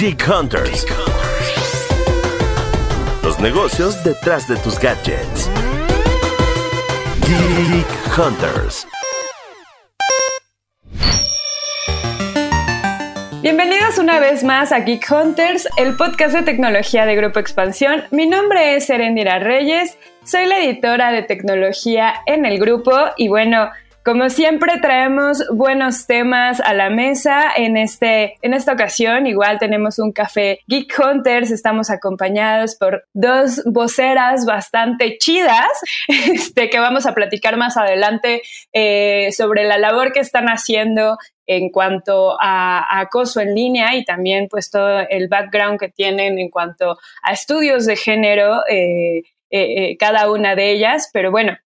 Geek Hunters. Los negocios detrás de tus gadgets. Geek Hunters. Bienvenidos una vez más a Geek Hunters, el podcast de tecnología de Grupo Expansión. Mi nombre es Erendira Reyes, soy la editora de tecnología en el grupo y bueno, como siempre traemos buenos temas a la mesa en este en esta ocasión igual tenemos un café Geek Hunters, estamos acompañados por dos voceras bastante chidas, este que vamos a platicar más adelante eh, sobre la labor que están haciendo en cuanto a, acoso en línea y también pues todo el background que tienen en cuanto a estudios de género. Eh, eh, cada una de ellas, pero bueno,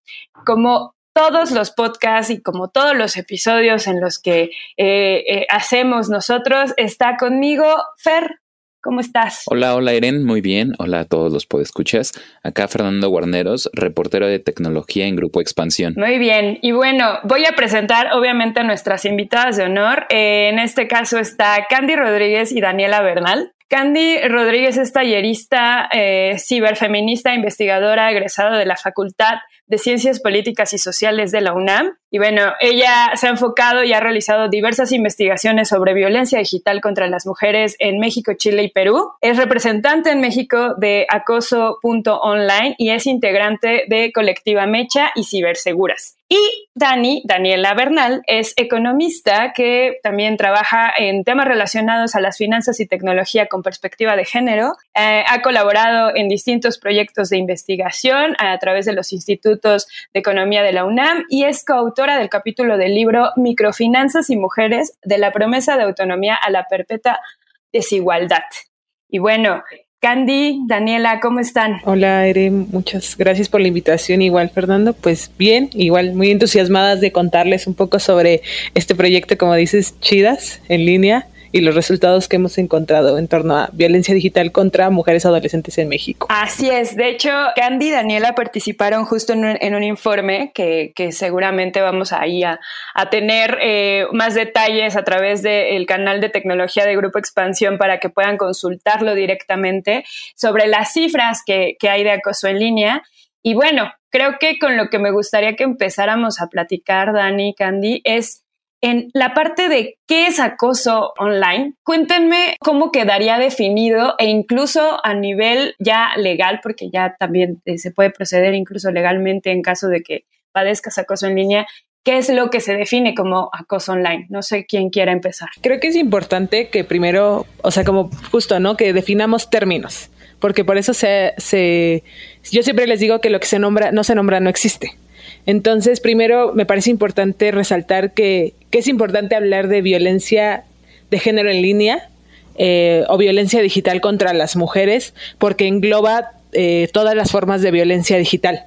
como todos los podcasts y como todos los episodios en los que eh, eh, hacemos nosotros, está conmigo Fer. ¿Cómo estás? Hola, hola Eren, muy bien. Hola a todos los podescuchas. Acá Fernando Guarneros, reportero de tecnología en Grupo Expansión. Muy bien. Y bueno, voy a presentar obviamente a nuestras invitadas de honor. Eh, en este caso está Candy Rodríguez y Daniela Bernal. Candy Rodríguez es tallerista, ciberfeminista, investigadora, egresada de la Facultad de Ciencias Políticas y Sociales de la UNAM. Y bueno, ella se ha enfocado y ha realizado diversas investigaciones sobre violencia digital contra las mujeres en México, Chile y Perú. Es representante en México de acoso.online y es integrante de Colectiva Mecha y Ciberseguras. Y Dani, Daniela Bernal, es economista que también trabaja en temas relacionados a las finanzas y tecnología con perspectiva de género. Eh, ha colaborado en distintos proyectos de investigación a través de los institutos de economía de la UNAM y es coautora del capítulo del libro Microfinanzas y Mujeres de la promesa de autonomía a la perpetua desigualdad. Y bueno, Candy, Daniela, ¿cómo están? Hola, Ere, muchas gracias por la invitación. Igual, Fernando, pues bien, igual muy entusiasmadas de contarles un poco sobre este proyecto, como dices, chidas, en línea, y los resultados que hemos encontrado en torno a violencia digital contra mujeres adolescentes en México. Así es, de hecho, Candy y Daniela participaron justo en un, informe que, seguramente vamos a, a tener eh, más detalles a través del canal de tecnología de Grupo Expansión para que puedan consultarlo directamente sobre las cifras que, que hay de acoso en línea. Y bueno, creo que con lo que me gustaría que empezáramos a platicar, Dani y Candy, es en la parte de qué es acoso online, cuéntenme cómo quedaría definido e incluso a nivel ya legal, porque ya también eh, se puede proceder incluso legalmente en caso de que padezcas acoso en línea, ¿Qué es lo que se define como acoso online? No sé quién quiera empezar. Creo que es importante que primero, o sea, como justo, ¿no? Que definamos términos, porque por eso se, se yo siempre les digo que lo que se nombra, no se nombra, no existe. Entonces, primero me parece importante resaltar que, es importante hablar de violencia de género en línea eh, o violencia digital contra las mujeres, porque engloba eh, todas las formas de violencia digital.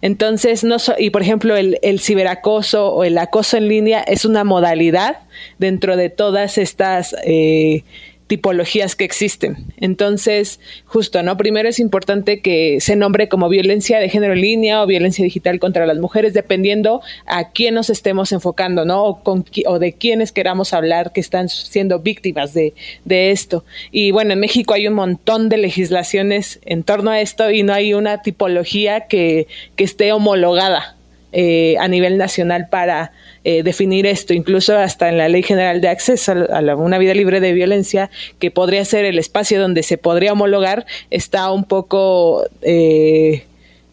Entonces, no y por ejemplo, el, el, ciberacoso o el acoso en línea es una modalidad dentro de todas estas eh, tipologías que existen. Entonces, justo, ¿no? Primero es importante que se nombre como violencia de género en línea o violencia digital contra las mujeres, dependiendo a quién nos estemos enfocando, ¿no? O, con, o de quiénes queramos hablar que están siendo víctimas de, de esto. Y bueno, en México hay un montón de legislaciones en torno a esto y no hay una tipología que, que esté homologada eh, a nivel nacional para eh, definir esto, incluso hasta en la Ley General de Acceso a, una vida libre de violencia, que podría ser el espacio donde se podría homologar, está un poco... Eh,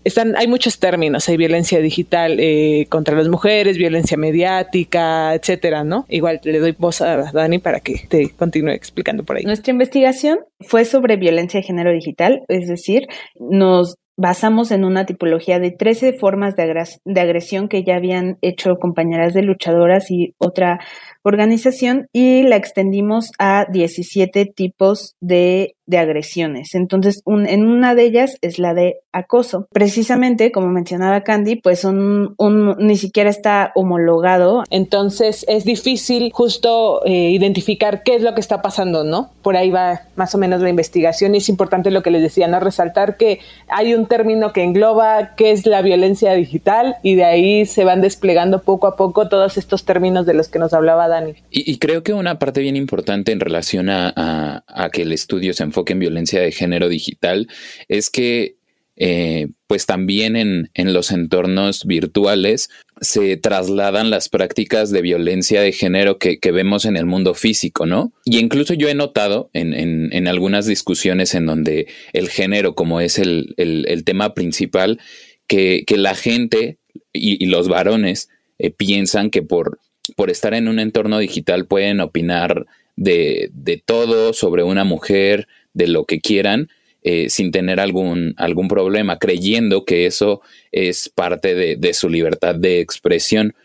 están, hay muchos términos, hay violencia digital eh, contra las mujeres, violencia mediática, etcétera, ¿no? Igual le doy voz a Dani para que te continúe explicando por ahí. Nuestra investigación fue sobre violencia de género digital, es decir, nos basamos en una tipología de 13 formas de, agresión que ya habían hecho compañeras de luchadoras y otra organización y la extendimos a 17 tipos de de agresiones. Entonces, en una de ellas es la de acoso. Precisamente, como mencionaba Candy, pues un, ni siquiera está homologado. Entonces, es difícil justo eh, identificar qué es lo que está pasando, ¿no? Por ahí va más o menos la investigación y es importante lo que les decía, ¿no? Resaltar que hay un término que engloba qué es la violencia digital y de ahí se van desplegando poco a poco todos estos términos de los que nos hablaba Dani. Y, creo que una parte bien importante en relación a, a que el estudio se enfoque en violencia de género digital es que eh, pues también en, en, los entornos virtuales se trasladan las prácticas de violencia de género que, vemos en el mundo físico, ¿no? Y incluso yo he notado en, en, algunas discusiones en donde el género, como es el, tema principal, que, la gente y, los varones eh, piensan que por, por estar en un entorno digital pueden opinar de, de todo sobre una mujer, de lo que quieran, eh, sin tener algún, algún problema, creyendo que eso es parte de, su libertad de expresión.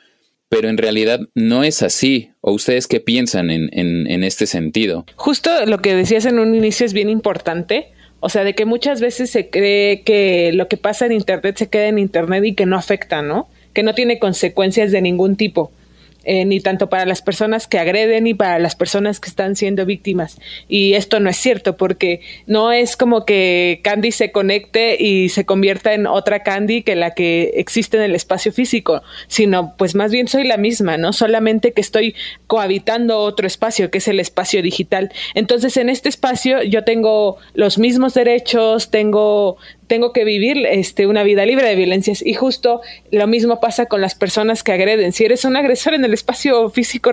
Pero en realidad no es así. ¿O ustedes qué piensan en, en, este sentido? Justo lo que decías en un inicio es bien importante. O sea, de que muchas veces se cree que lo que pasa en Internet se queda en Internet y que no afecta, ¿no? Que no tiene consecuencias de ningún tipo. Eh, ni tanto para las personas que agreden ni para las personas que están siendo víctimas. Y esto no es cierto porque no es como que Candy se conecte y se convierta en otra Candy que la que existe en el espacio físico, sino pues más bien soy la misma, ¿no? Solamente que estoy cohabitando otro espacio que es el espacio digital. Entonces en este espacio yo tengo los mismos derechos, tengo tengo que vivir este, una vida libre de violencias. Y justo lo mismo pasa con las personas que agreden. Si eres un agresor en el espacio físico,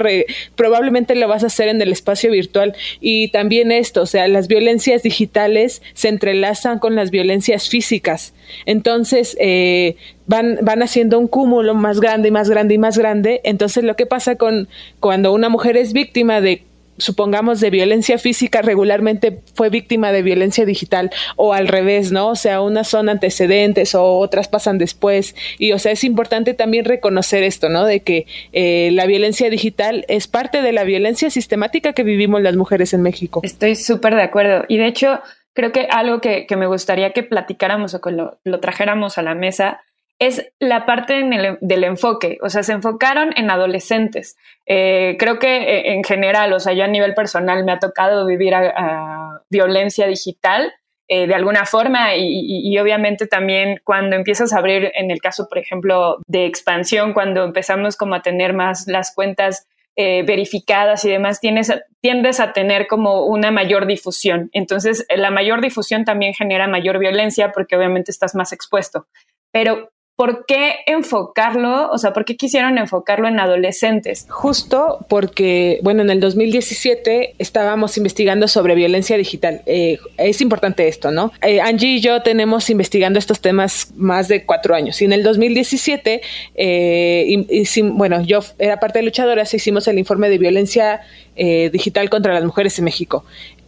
probablemente lo vas a hacer en el espacio virtual. Y también esto, o sea, las violencias digitales se entrelazan con las violencias físicas. Entonces, eh, van, van haciendo un cúmulo más grande y más grande y más grande. Entonces, lo que pasa con cuando una mujer es víctima de supongamos, de violencia física regularmente fue víctima de violencia digital o al revés, ¿no? O sea, unas son antecedentes o otras pasan después. Y, o sea, es importante también reconocer esto, ¿no? De que eh, la violencia digital es parte de la violencia sistemática que vivimos las mujeres en México. Estoy súper de acuerdo. Y de hecho, creo que algo que, me gustaría que platicáramos o que lo trajéramos a la mesa es la parte del enfoque, o sea, se enfocaron en adolescentes. Eh, creo que eh, en general, o sea, yo a nivel personal me ha tocado vivir a, violencia digital eh, de alguna forma y, obviamente también cuando empiezas a abrir, en el caso, por ejemplo, de expansión, cuando empezamos como a tener más las cuentas verificadas y demás, tienes, tiendes a tener como una mayor difusión. Entonces, la mayor difusión también genera mayor violencia porque obviamente estás más expuesto. Pero ¿por qué enfocarlo? O sea, ¿por qué quisieron enfocarlo en adolescentes? Justo porque, bueno, en el 2017 estábamos investigando sobre violencia digital. Eh, es importante esto, ¿no? Eh, Angie y yo tenemos investigando estos temas más de cuatro años y en el 2017, eh, bueno, yo era parte de luchadoras, hicimos el informe de violencia digital contra las mujeres en México.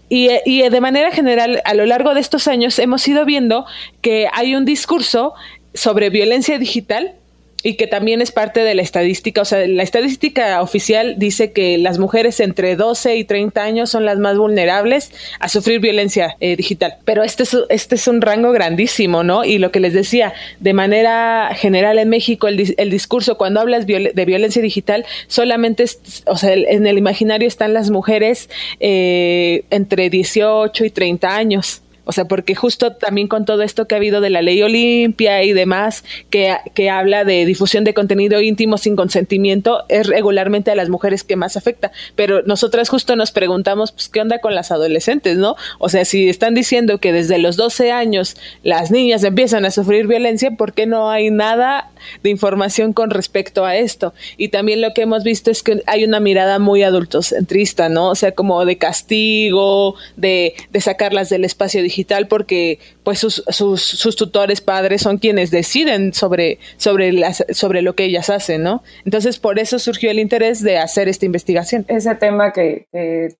Y, y, de manera general, a lo largo de estos años hemos ido viendo que hay un discurso sobre violencia digital y que también es parte de la estadística. O sea, la estadística oficial dice que las mujeres entre 12 y 30 años son las más vulnerables a sufrir violencia eh, digital. Pero este es, este es un rango grandísimo, ¿no? Y lo que les decía, de manera general en México, el, el discurso cuando hablas de violencia digital, solamente, o sea, en el imaginario están las mujeres eh, entre 18 y 30 años. O sea, porque justo también con todo esto que ha habido de la ley Olimpia y demás, que, que, habla de difusión de contenido íntimo sin consentimiento, es regularmente a las mujeres que más afecta. Pero nosotras justo nos preguntamos, pues, ¿qué onda con las adolescentes, no? O sea, si están diciendo que desde los 12 años las niñas empiezan a sufrir violencia, ¿por qué no hay nada de información con respecto a esto? Y también lo que hemos visto es que hay una mirada muy adultocentrista, ¿no? O sea, como de castigo, de, de sacarlas del espacio digital digital porque pues sus, sus, sus, tutores padres son quienes deciden sobre, sobre, las, sobre lo que ellas hacen, ¿no? Entonces por eso surgió el interés de hacer esta investigación. Ese tema que,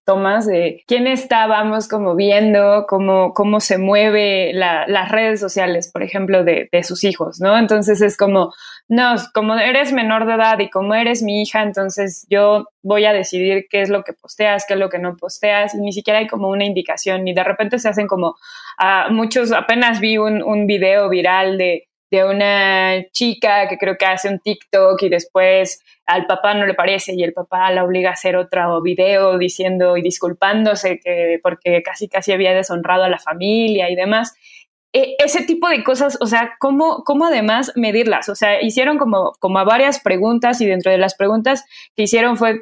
tomas de quién estábamos como viendo, cómo, cómo se mueve las redes sociales, por ejemplo, de, de sus hijos, ¿no? Entonces es como, no, como eres menor de edad y como eres mi hija, entonces yo voy a decidir qué es lo que posteas, qué es lo que no posteas, y ni siquiera hay como una indicación, y de repente se hacen como uh, muchos, apenas vi un, un video viral de, de una chica que creo que hace un TikTok y después al papá no le parece y el papá la obliga a hacer otro video diciendo y disculpándose que porque casi casi había deshonrado a la familia y demás. E, ese tipo de cosas, o sea, ¿cómo, ¿cómo, además medirlas? O sea, hicieron como, como a varias preguntas y dentro de las preguntas que hicieron fue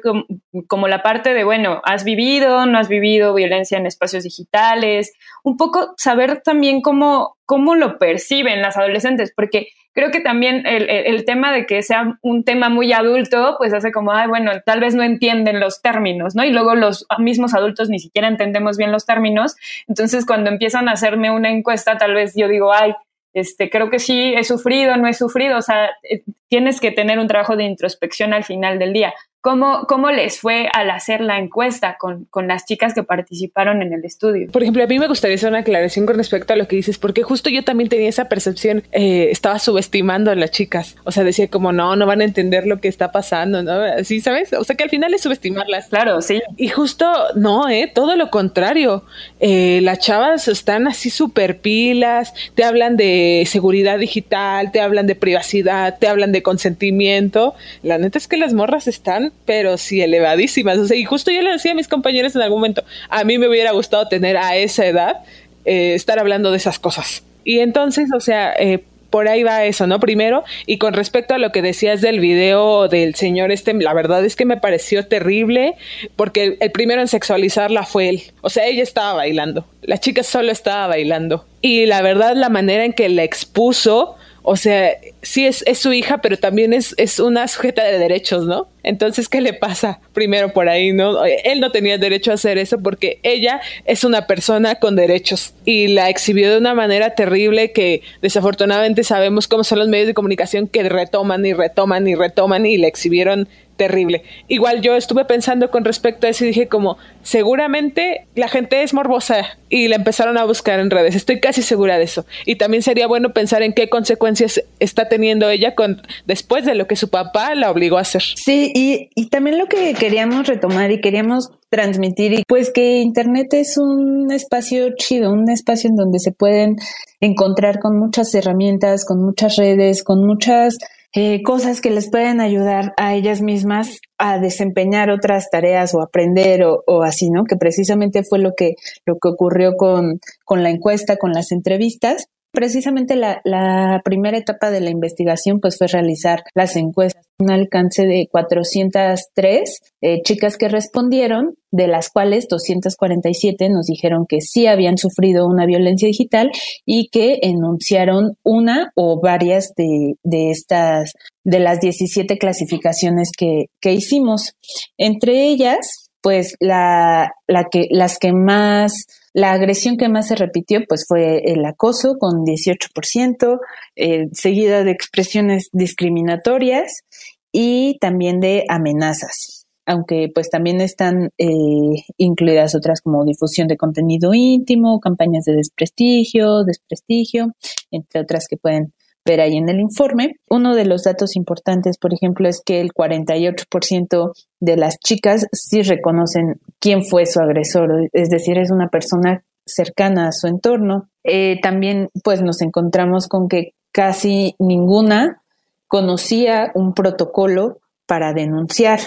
como, la parte de, bueno, ¿has vivido, no has vivido violencia en espacios digitales? Un poco saber también cómo, cómo lo perciben las adolescentes, porque creo que también el, tema de que sea un tema muy adulto, pues hace como, ay, bueno, tal vez no entienden los términos, ¿no? Y luego los mismos adultos ni siquiera entendemos bien los términos. Entonces, cuando empiezan a hacerme una encuesta, tal vez yo digo, ay, este, creo que sí, he sufrido, no he sufrido, o sea, eh, tienes que tener un trabajo de introspección al final del día. ¿Cómo, ¿Cómo les fue al hacer la encuesta con, con, las chicas que participaron en el estudio? Por ejemplo, a mí me gustaría hacer una aclaración con respecto a lo que dices, porque justo yo también tenía esa percepción, eh, estaba subestimando a las chicas, o sea, decía como, no, no van a entender lo que está pasando, ¿no? Así, ¿sabes? O sea, que al final es subestimarlas. Claro, sí. Y justo, no, ¿eh? Todo lo contrario. Eh, las chavas están así súper pilas, te hablan de seguridad digital, te hablan de privacidad, te hablan consentimiento. La neta es que las morras están pero sí elevadísimas. O sea, y justo yo le decía a mis compañeros en algún momento, a mí me hubiera gustado tener a esa edad eh, estar hablando de esas cosas. Y entonces, o sea, eh, por ahí va eso, ¿no? Primero, y con respecto a lo que decías del video del señor este, la verdad es que me pareció terrible, porque el, el, primero en sexualizarla fue él. O sea, ella estaba bailando, la chica solo estaba bailando. Y la verdad, la manera en que la expuso, o sea, sí es, su hija, pero también es, es una sujeta de derechos, ¿no? Entonces, ¿qué le pasa? Primero por ahí, ¿no? Él no tenía derecho a hacer eso porque ella es una persona con derechos y la exhibió de una manera terrible que desafortunadamente sabemos cómo son los medios de comunicación que retoman y retoman y retoman y la exhibieron terrible. Igual yo estuve pensando con respecto a eso y dije como, seguramente la gente es morbosa y la empezaron a buscar en redes. Estoy casi segura de eso. Y también sería bueno pensar en qué consecuencias está teniendo ella con después de lo que su papá la obligó a hacer. Sí, y, y también lo que queríamos retomar y queríamos transmitir y pues que internet es un espacio chido, un espacio en donde se pueden encontrar con muchas herramientas, con muchas redes, con muchas eh, cosas que les pueden ayudar a ellas mismas a desempeñar otras tareas o aprender o, o, así, ¿no? Que precisamente fue lo que, lo que ocurrió con, con la encuesta, con las entrevistas. Precisamente la, la, primera etapa de la investigación pues fue realizar las encuestas, un alcance de 403 eh, chicas que respondieron, de las cuales 247 nos dijeron que sí habían sufrido una violencia digital y que enunciaron una o varias de, de estas, de las 17 clasificaciones que, que hicimos. Entre ellas, pues la, la que, las que más la agresión que más se repitió pues fue el acoso con 18%, eh, seguida de expresiones discriminatorias y también de amenazas, aunque pues también están eh, incluidas otras como difusión de contenido íntimo, campañas de desprestigio, desprestigio, entre otras que pueden ver ahí en el informe. Uno de los datos importantes, por ejemplo, es que el 48% de las chicas sí reconocen quién fue su agresor, es decir, es una persona cercana a su entorno. Eh, también pues nos encontramos con que casi ninguna conocía un protocolo para denunciar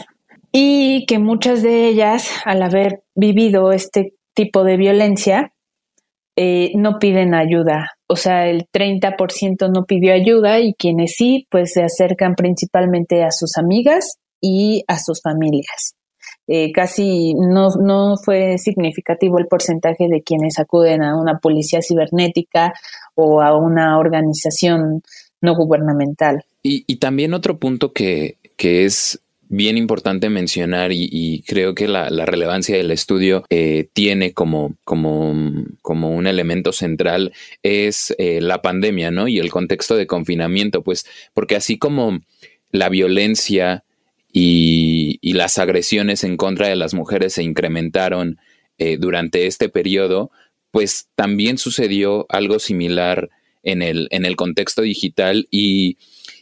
y que muchas de ellas, al haber vivido este tipo de violencia, eh, no piden ayuda. O sea, el 30% no pidió ayuda y quienes sí, pues se acercan principalmente a sus amigas y a sus familias. Eh, casi no, no fue significativo el porcentaje de quienes acuden a una policía cibernética o a una organización no gubernamental. Y, y también otro punto que, que es bien importante mencionar y, creo que la, relevancia del estudio eh, tiene como, como, como, un elemento central es eh, la pandemia, ¿no? Y el contexto de confinamiento, pues, porque así como la violencia y, las agresiones en contra de las mujeres se incrementaron eh, durante este periodo, pues también sucedió algo similar en el, en el contexto digital y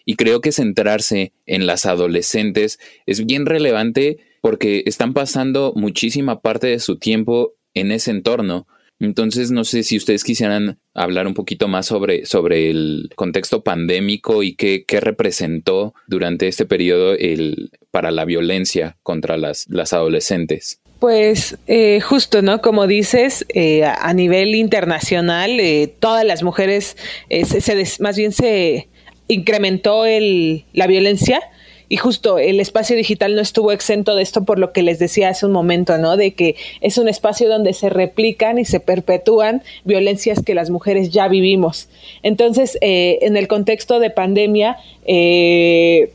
y creo que centrarse en las adolescentes es bien relevante porque están pasando muchísima parte de su tiempo en ese entorno. Entonces, no sé si ustedes quisieran hablar un poquito más sobre, sobre el contexto pandémico y qué, qué representó durante este periodo el, para la violencia contra las, las adolescentes. Pues eh, justo, ¿no? Como dices, eh, a nivel internacional, eh, todas las mujeres, se, más bien se incrementó el, la violencia y justo el espacio digital no estuvo exento de esto por lo que les decía hace un momento, ¿no? De que es un espacio donde se replican y se perpetúan violencias que las mujeres ya vivimos. Entonces, eh, en el contexto de pandemia, eh,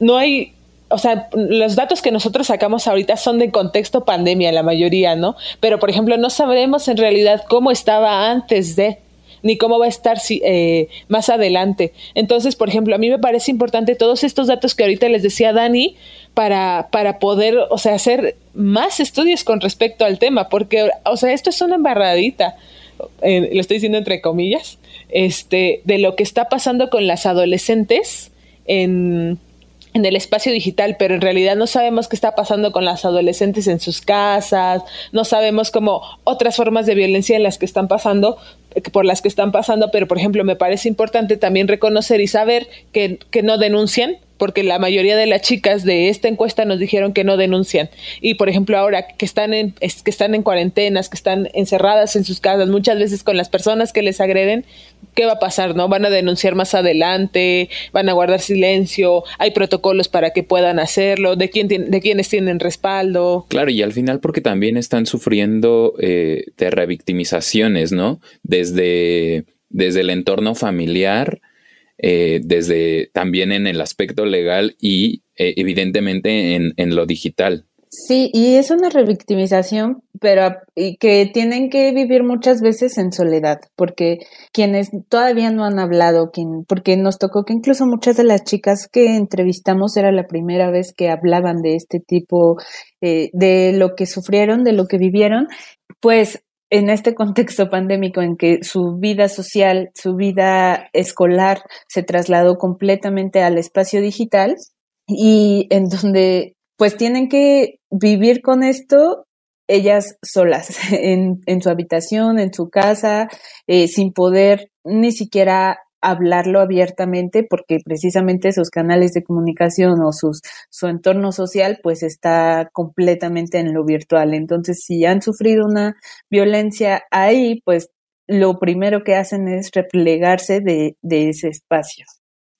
no hay o sea, los datos que nosotros sacamos ahorita son de contexto pandemia, la mayoría, ¿no? Pero, por ejemplo, no sabremos en realidad cómo estaba antes de ni cómo va a estar eh, más adelante. Entonces, por ejemplo, a mí me parece importante todos estos datos que ahorita les decía Dani para, para poder, o sea, hacer más estudios con respecto al tema, porque, o sea, esto es una embarradita, eh, lo estoy diciendo entre comillas, este, de lo que está pasando con las adolescentes en en el espacio digital, pero en realidad no sabemos qué está pasando con las adolescentes en sus casas, no sabemos cómo otras formas de violencia en las que están pasando, por las que están pasando, pero por ejemplo me parece importante también reconocer y saber que, que no denuncian, porque la mayoría de las chicas de esta encuesta nos dijeron que no denuncian. Y por ejemplo, ahora que están en, que están en cuarentenas, que están encerradas en sus casas, muchas veces con las personas que les agreden, ¿qué va a pasar? ¿No? Van a denunciar más adelante, van a guardar silencio, hay protocolos para que puedan hacerlo, de quién de quiénes tienen respaldo. Claro, y al final porque también están sufriendo eh, de revictimizaciones, ¿no? Desde, desde el entorno familiar, eh, desde también en el aspecto legal y eh, evidentemente en, en lo digital. Sí, y es una revictimización, pero y que tienen que vivir muchas veces en soledad, porque quienes todavía no han hablado, quien, porque nos tocó que incluso muchas de las chicas que entrevistamos era la primera vez que hablaban de este tipo, eh, de lo que sufrieron, de lo que vivieron, pues en este contexto pandémico en que su vida social, su vida escolar se trasladó completamente al espacio digital y en donde pues tienen que vivir con esto ellas solas, en, en su habitación, en su casa, eh, sin poder ni siquiera hablarlo abiertamente porque precisamente sus canales de comunicación o sus, su entorno social pues está completamente en lo virtual. Entonces, si han sufrido una violencia ahí, pues lo primero que hacen es replegarse de, de ese espacio.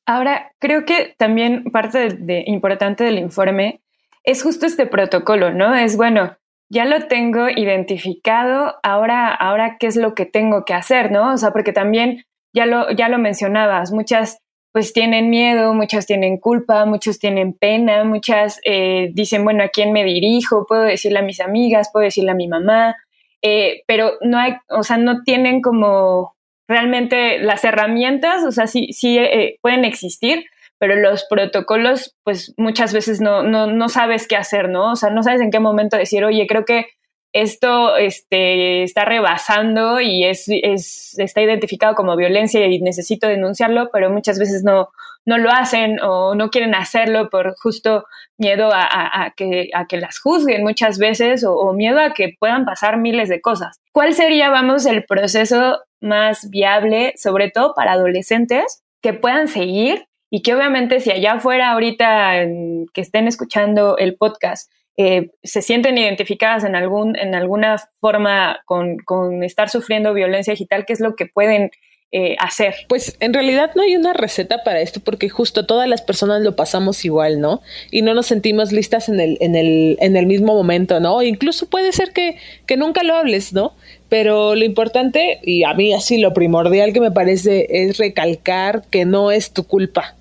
Ahora, creo que también parte de, importante del informe es justo este protocolo, ¿no? Es bueno, ya lo tengo identificado, ahora, ahora qué es lo que tengo que hacer, ¿no? O sea, porque también ya lo, ya lo mencionabas, muchas pues tienen miedo, muchas tienen culpa, muchos tienen pena, muchas eh, dicen, bueno, ¿a quién me dirijo? Puedo decirle a mis amigas, puedo decirle a mi mamá, eh, pero no hay, o sea, no tienen como realmente las herramientas, o sea, sí, sí eh, pueden existir, pero los protocolos, pues muchas veces no, no, no sabes qué hacer, ¿no? O sea, no sabes en qué momento decir, oye, creo que esto este, está rebasando y es, es, está identificado como violencia y necesito denunciarlo, pero muchas veces no, no lo hacen o no quieren hacerlo por justo miedo a, que, a que las juzguen muchas veces o, miedo a que puedan pasar miles de cosas. ¿Cuál sería, vamos, el proceso más viable, sobre todo para adolescentes, que puedan seguir y que obviamente si allá afuera ahorita que estén escuchando el podcast eh, se sienten identificadas en, algún, en alguna forma con, con, estar sufriendo violencia digital, ¿qué es lo que pueden eh, hacer? Pues en realidad no hay una receta para esto porque justo todas las personas lo pasamos igual, ¿no? Y no nos sentimos listas en el, en el, en el mismo momento, ¿no? Incluso puede ser que, que nunca lo hables, ¿no? Pero lo importante, y a mí así lo primordial que me parece es recalcar que no es tu culpa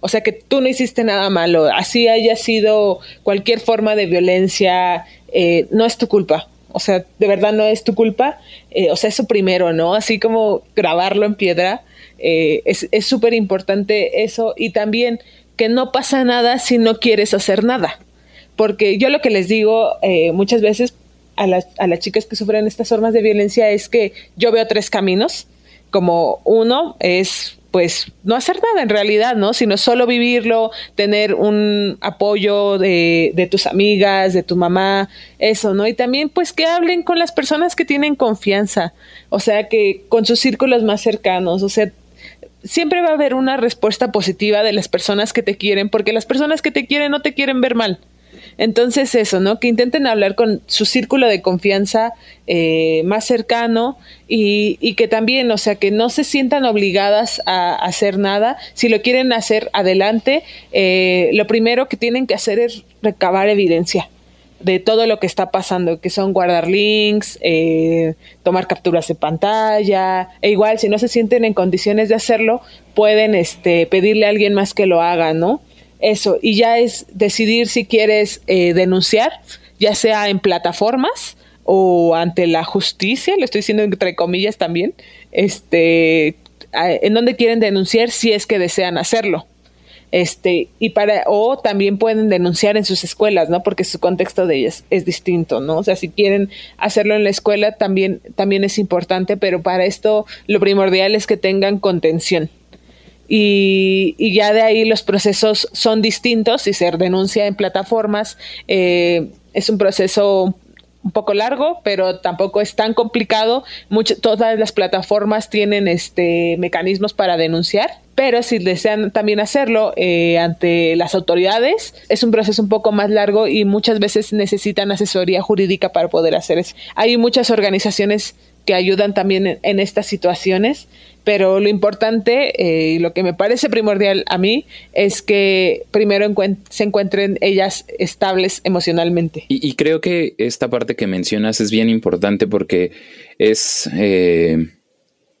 O sea que tú no hiciste nada malo, así haya sido cualquier forma de violencia, eh, no es tu culpa. O sea, de verdad no es tu culpa. Eh, o sea, eso primero, ¿no? Así como grabarlo en piedra. Eh, es súper importante eso. Y también que no pasa nada si no quieres hacer nada. Porque yo lo que les digo muchas veces a las, a las chicas que sufren estas formas de violencia es que yo veo tres caminos. Como uno es pues no hacer nada en realidad, ¿no? Sino solo vivirlo, tener un apoyo de, de, tus amigas, de tu mamá, eso, ¿no? Y también pues que hablen con las personas que tienen confianza, o sea, que con sus círculos más cercanos, o sea, siempre va a haber una respuesta positiva de las personas que te quieren, porque las personas que te quieren no te quieren ver mal. Entonces eso, ¿no? Que intenten hablar con su círculo de confianza eh, más cercano y, que también, o sea, que no se sientan obligadas a, hacer nada. Si lo quieren hacer, adelante. Eh, lo primero que tienen que hacer es recabar evidencia de todo lo que está pasando, que son guardar links, eh, tomar capturas de pantalla, e igual si no se sienten en condiciones de hacerlo, pueden este, pedirle a alguien más que lo haga, ¿no? Eso, y ya es decidir si quieres eh, denunciar, ya sea en plataformas o ante la justicia, lo estoy diciendo entre comillas también, este, en donde quieren denunciar si es que desean hacerlo. Este, y para, o también pueden denunciar en sus escuelas, ¿no? Porque su contexto de ellas es distinto, ¿no? O sea, si quieren hacerlo en la escuela también, también es importante, pero para esto lo primordial es que tengan contención y, ya de ahí los procesos son distintos. Si se denuncia en plataformas, eh, es un proceso un poco largo, pero tampoco es tan complicado. todas las plataformas tienen este mecanismos para denunciar, pero si desean también hacerlo eh, ante las autoridades, es un proceso un poco más largo y muchas veces necesitan asesoría jurídica para poder hacer eso. Hay muchas organizaciones que ayudan también en, estas situaciones, pero lo importante eh, y lo que me parece primordial a mí es que primero se encuentren ellas estables emocionalmente. Y, creo que esta parte que mencionas es bien importante porque es eh,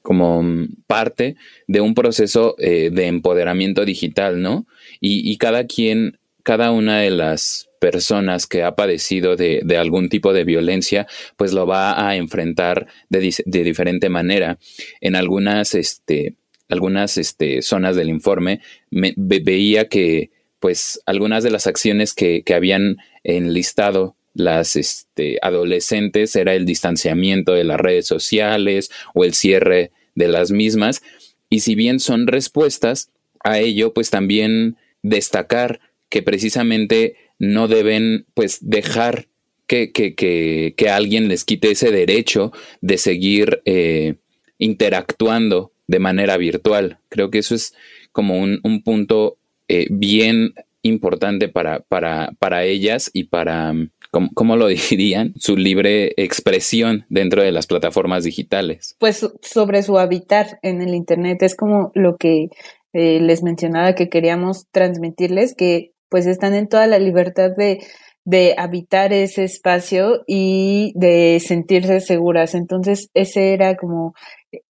como parte de un proceso eh, de empoderamiento digital, ¿no? y cada quien, cada una de las personas que ha padecido de, algún tipo de violencia, pues lo va a enfrentar de, diferente manera. En algunas, este, algunas este, zonas del informe me, veía que pues algunas de las acciones que, habían enlistado las este, adolescentes era el distanciamiento de las redes sociales o el cierre de las mismas. Y si bien son respuestas a ello, pues también destacar que precisamente no deben pues dejar que, que, que, que alguien les quite ese derecho de seguir eh, interactuando de manera virtual. Creo que eso es como un, un punto eh, bien importante para, para, para ellas y para, ¿cómo, lo dirían? Su libre expresión dentro de las plataformas digitales. Pues sobre su habitar en el Internet es como lo que eh, les mencionaba que queríamos transmitirles, que pues están en toda la libertad de, de habitar ese espacio y de sentirse seguras. Entonces, ese era como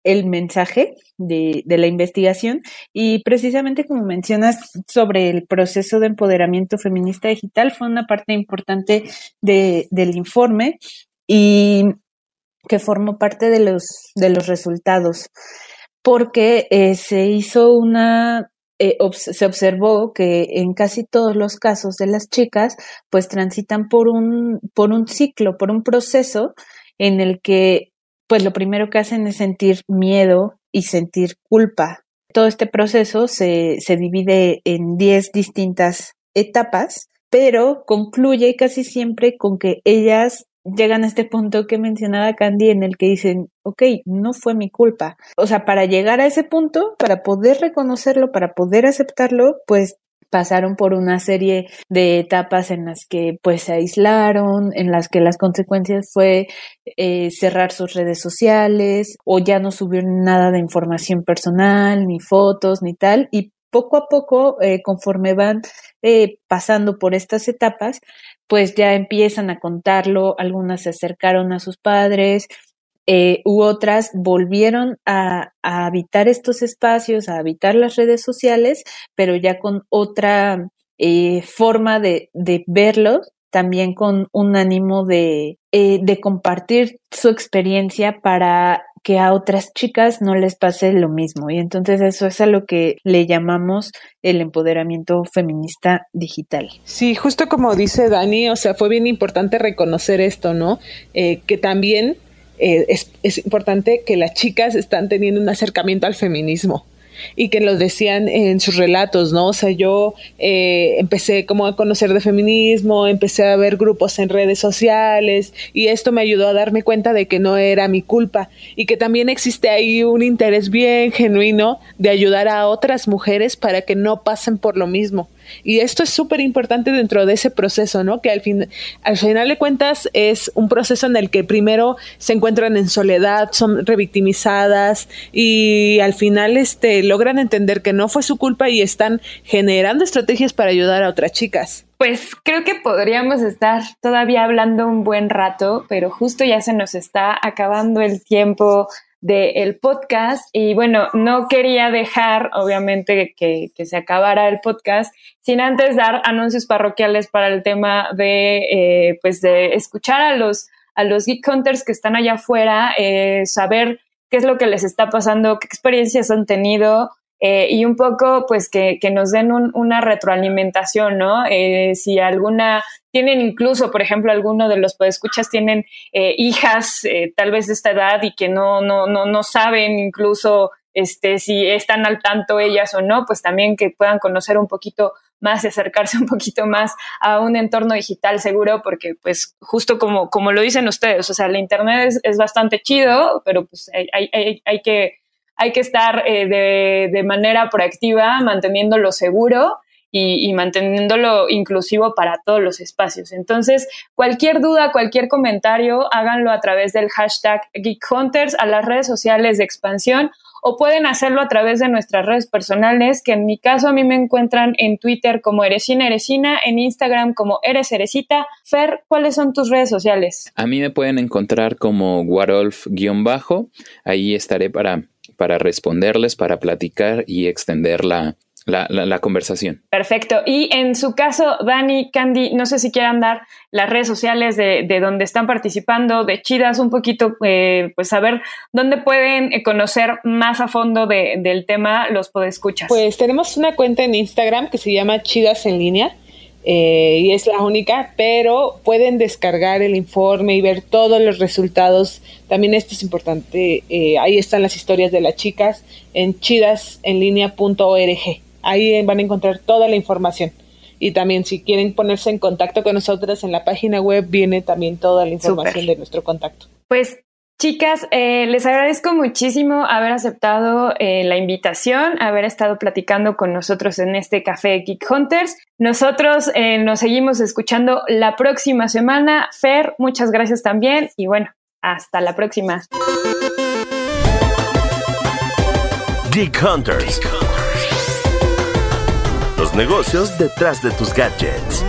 el mensaje de, de, la investigación y precisamente como mencionas sobre el proceso de empoderamiento feminista digital fue una parte importante de, del informe y que formó parte de los, de los resultados porque eh, se hizo una eh, se observó que en casi todos los casos de las chicas, pues transitan por un, por un ciclo, por un proceso en el que, pues lo primero que hacen es sentir miedo y sentir culpa. Todo este proceso se, se divide en 10 distintas etapas, pero concluye casi siempre con que ellas llegan a este punto que mencionaba Candy en el que dicen, ok, no fue mi culpa. O sea, para llegar a ese punto, para poder reconocerlo, para poder aceptarlo, pues pasaron por una serie de etapas en las que pues se aislaron, en las que las consecuencias fue eh, cerrar sus redes sociales o ya no subieron nada de información personal, ni fotos, ni tal, y poco a poco, eh, conforme van eh, pasando por estas etapas, pues ya empiezan a contarlo, algunas se acercaron a sus padres, eh, u otras volvieron a, habitar estos espacios, a habitar las redes sociales, pero ya con otra forma de, de verlos, también con un ánimo de, de compartir su experiencia para que a otras chicas no les pase lo mismo. Y entonces eso es a lo que le llamamos el empoderamiento feminista digital. Sí, justo como dice Dani, o sea, fue bien importante reconocer esto, ¿no? Eh, que también eh, es, es importante que las chicas están teniendo un acercamiento al feminismo y que lo decían en sus relatos, ¿no? O sea, yo eh, empecé como a conocer de feminismo, empecé a ver grupos en redes sociales y esto me ayudó a darme cuenta de que no era mi culpa y que también existe ahí un interés bien genuino de ayudar a otras mujeres para que no pasen por lo mismo. Y esto es súper importante dentro de ese proceso, ¿no? Que al, fin, al final de cuentas es un proceso en el que primero se encuentran en soledad, son revictimizadas y al final este, logran entender que no fue su culpa y están generando estrategias para ayudar a otras chicas. Pues creo que podríamos estar todavía hablando un buen rato, pero justo ya se nos está acabando el tiempo del podcast. Y bueno, no quería dejar, obviamente, que, se acabara el podcast sin antes dar anuncios parroquiales para el tema de, eh, pues, de escuchar a los, a los Geek Hunters que están allá afuera, eh, saber qué es lo que les está pasando, qué experiencias han tenido, eh, y un poco pues que, que nos den una retroalimentación, ¿no? Eh, si alguna, tienen incluso, por ejemplo, alguno de los escuchas tienen eh, hijas tal vez de esta edad y que no, no, no, no saben incluso este, si están al tanto ellas o no, pues también que puedan conocer un poquito más y acercarse un poquito más a un entorno digital seguro, porque pues justo como, como lo dicen ustedes, o sea, el Internet es, es bastante chido, pero pues hay, hay, hay que hay que estar eh, de, manera proactiva manteniéndolo seguro y, y, manteniéndolo inclusivo para todos los espacios. Entonces, cualquier duda, cualquier comentario, háganlo a través del hashtag GeekHunters a las redes sociales de expansión o pueden hacerlo a través de nuestras redes personales, que en mi caso a mí me encuentran en Twitter como Eresina Eresina, en Instagram como Eres Eresita. Fer, ¿cuáles son tus redes sociales? A mí me pueden encontrar como Warolf-bajo, ahí estaré para para responderles, para platicar y extender la, la, conversación. Perfecto. Y en su caso, Dani, Candy, no sé si quieran dar las redes sociales de, de donde están participando, de Chidas, un poquito, eh, pues saber dónde pueden eh, conocer más a fondo del tema los podescuchas. Pues tenemos una cuenta en Instagram que se llama Chidas en línea. Eh, y es la única, pero pueden descargar el informe y ver todos los resultados. También esto es importante, eh, ahí están las historias de las chicas en chidasenlinea.org. Ahí van a encontrar toda la información. Y también si quieren ponerse en contacto con nosotras en la página web viene también toda la información de nuestro contacto. Pues Chicas, eh, les agradezco muchísimo haber aceptado eh, la invitación, haber estado platicando con nosotros en este café Geek Hunters. Nosotros eh, nos seguimos escuchando la próxima semana. Fer, muchas gracias también y bueno, hasta la próxima. Geek Hunters. Los negocios detrás de tus gadgets.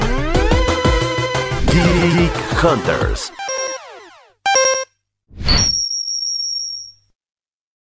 Geek Hunters.